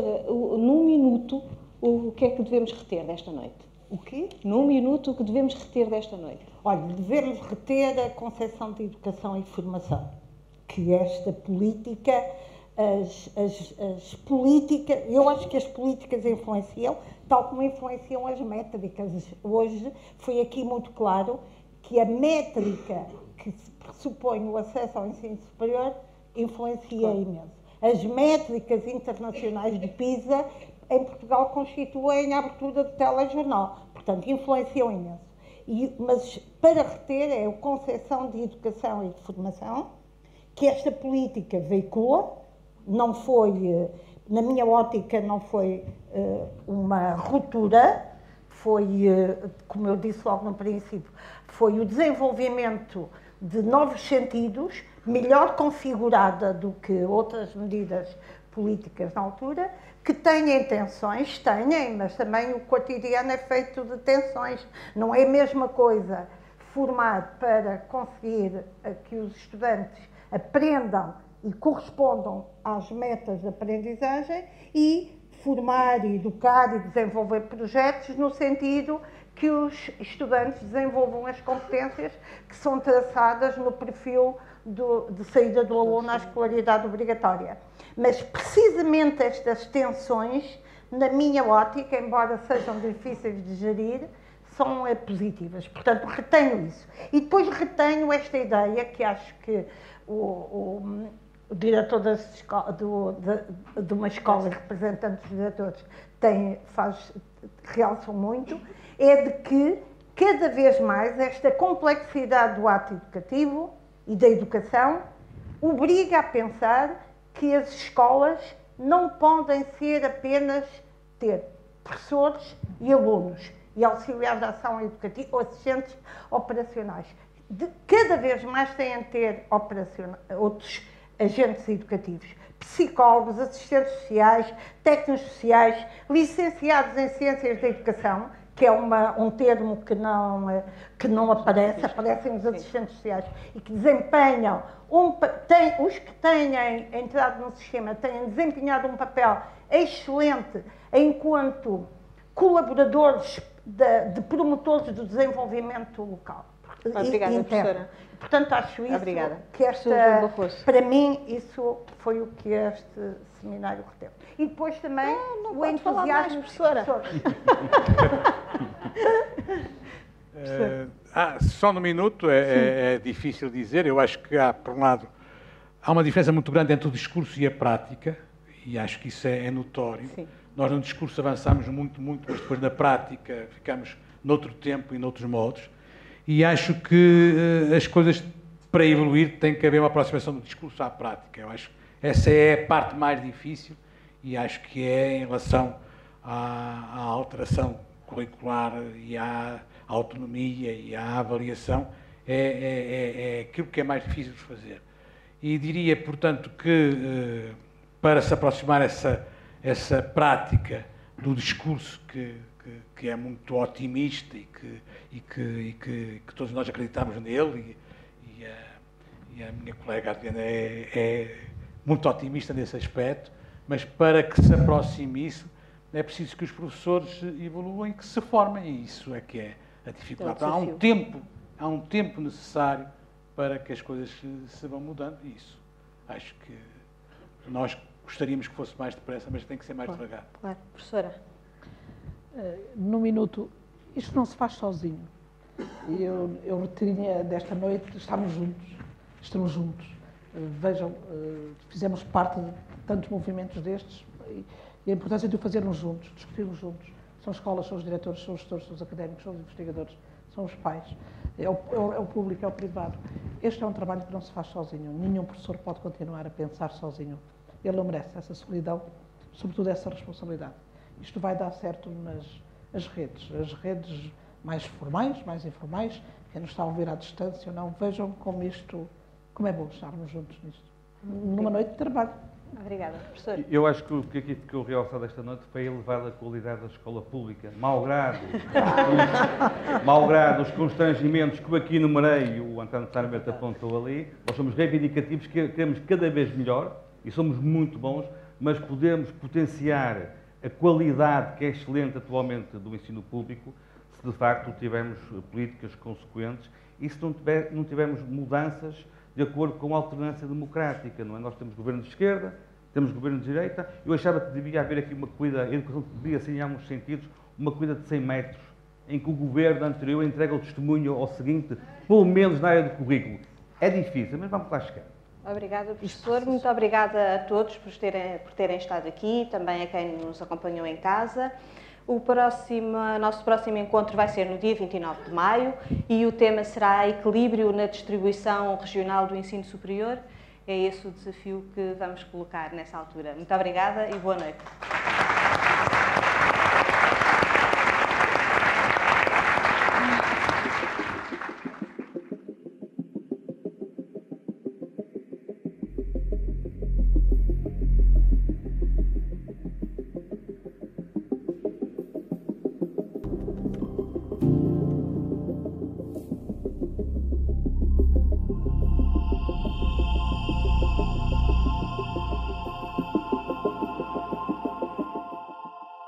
Num minuto, o que é que devemos reter desta noite? O quê? Num minuto, o que devemos reter desta noite? Olha, devemos reter a concepção de educação e formação. Que esta política, as, as, as políticas, eu acho que as políticas influenciam, tal como influenciam as métricas. Hoje foi aqui muito claro que a métrica que pressupõe o acesso ao ensino superior influencia claro. imenso. As métricas internacionais de PISA em Portugal constituem a abertura do telejornal, portanto, influenciam imenso. E, mas para reter é a concepção de educação e de formação que esta política veicula, não foi, na minha ótica, não foi uh, uma ruptura, foi, uh, como eu disse logo no princípio, foi o desenvolvimento de novos sentidos, melhor configurada do que outras medidas políticas na altura, que têm intenções, têm, mas também o cotidiano é feito de tensões. Não é a mesma coisa formar para conseguir que os estudantes aprendam e correspondam às metas de aprendizagem e formar, educar e desenvolver projetos no sentido que os estudantes desenvolvam as competências que são traçadas no perfil do, de saída do aluno à escolaridade obrigatória. Mas precisamente estas tensões, na minha ótica, embora sejam difíceis de gerir, são é, positivas. Portanto, retenho isso. E depois retenho esta ideia que acho que o, o, o diretor escola, do, de, de, uma escola, representante dos diretores, tem, faz, realçam muito, é de que cada vez mais esta complexidade do ato educativo e da educação obriga a pensar que as escolas não podem ser apenas ter professores e alunos e auxiliares de ação educativa ou assistentes operacionais. De, cada vez mais têm de ter outros agentes educativos, psicólogos, assistentes sociais, técnicos sociais, licenciados em ciências da educação, que é uma, um termo que não, que não aparece, aparecem os assistentes sociais e que desempenham, um, tem, os que têm entrado no sistema têm desempenhado um papel excelente enquanto colaboradores de, de promotores do desenvolvimento local. Obrigada, professora. Portanto, acho isso Obrigada. que esta, para mim, isso foi o que este seminário reteve. E depois também não, não o entusiasmo mais, professora. uh, ah, só no minuto é, é, é, difícil dizer. Eu acho que há, por um lado, há uma diferença muito grande entre o discurso e a prática, e acho que isso é, é notório. Sim. Nós no discurso avançamos muito, muito, mas depois na prática ficamos noutro tempo e noutros modos. E acho que uh, as coisas, para evoluir, tem que haver uma aproximação do discurso à prática. Eu acho que essa é a parte mais difícil e acho que é em relação à, à alteração curricular e à autonomia e à avaliação, é, é, é, é, aquilo que é mais difícil de fazer. E diria, portanto, que eh, para se aproximar essa, essa prática do discurso que, que, que é muito otimista e que, e que, e que, que todos nós acreditamos nele, e, e, a, e a, minha colega Adriana é, é muito otimista nesse aspecto, mas para que se aproxime isso, é preciso que os professores evoluam e que se formem, e isso é que é a dificuldade. Então, há um tempo, há um tempo necessário para que as coisas se vão mudando, e isso acho que nós gostaríamos que fosse mais depressa, mas tem que ser mais claro, devagar. Claro. Professora? Uh, no minuto, isto não se faz sozinho. Eu, eu retinha desta noite, estamos juntos, estamos juntos. Uh, vejam, uh, fizemos parte de tantos movimentos destes e, e a importância de o fazermos juntos, discutirmos juntos. São escolas, são os diretores, são os gestores, são os académicos, são os investigadores, são os pais, é o, é o, é o público, é o privado. Este é um trabalho que não se faz sozinho. Nenhum professor pode continuar a pensar sozinho. Ele não merece essa solidão, sobretudo essa responsabilidade. Isto vai dar certo nas as redes, as redes mais formais, mais informais, quem nos está a ouvir à distância ou não, vejam como isto, como é bom estarmos juntos nisto. Numa noite de trabalho. Obrigada, professor. Eu acho que o que aqui ficou realçado esta noite foi a elevada qualidade da escola pública, malgrado, os, malgrado os constrangimentos que eu aqui enumerei, o António Sarmento apontou ali, nós somos reivindicativos, que temos cada vez melhor e somos muito bons mas podemos potenciar a qualidade que é excelente atualmente do ensino público se de facto tivermos políticas consequentes e se não, tiver, não tivermos mudanças de acordo com a alternância democrática, não é? Nós temos governo de esquerda, temos governo de direita, eu achava que devia haver aqui uma corrida, a educação devia ser, em alguns sentidos, uma corrida de 100 metros, em que o governo anterior entrega o testemunho ao seguinte, pelo menos na área do currículo. É difícil, mas vamos lá chegar. Obrigada, professor. Muito obrigada a todos por terem, por terem estado aqui, também a quem nos acompanhou em casa. O próximo, nosso próximo encontro vai ser no dia 29 de maio e o tema será equilíbrio na distribuição regional do ensino superior. É esse o desafio que vamos colocar nessa altura. Muito obrigada e boa noite.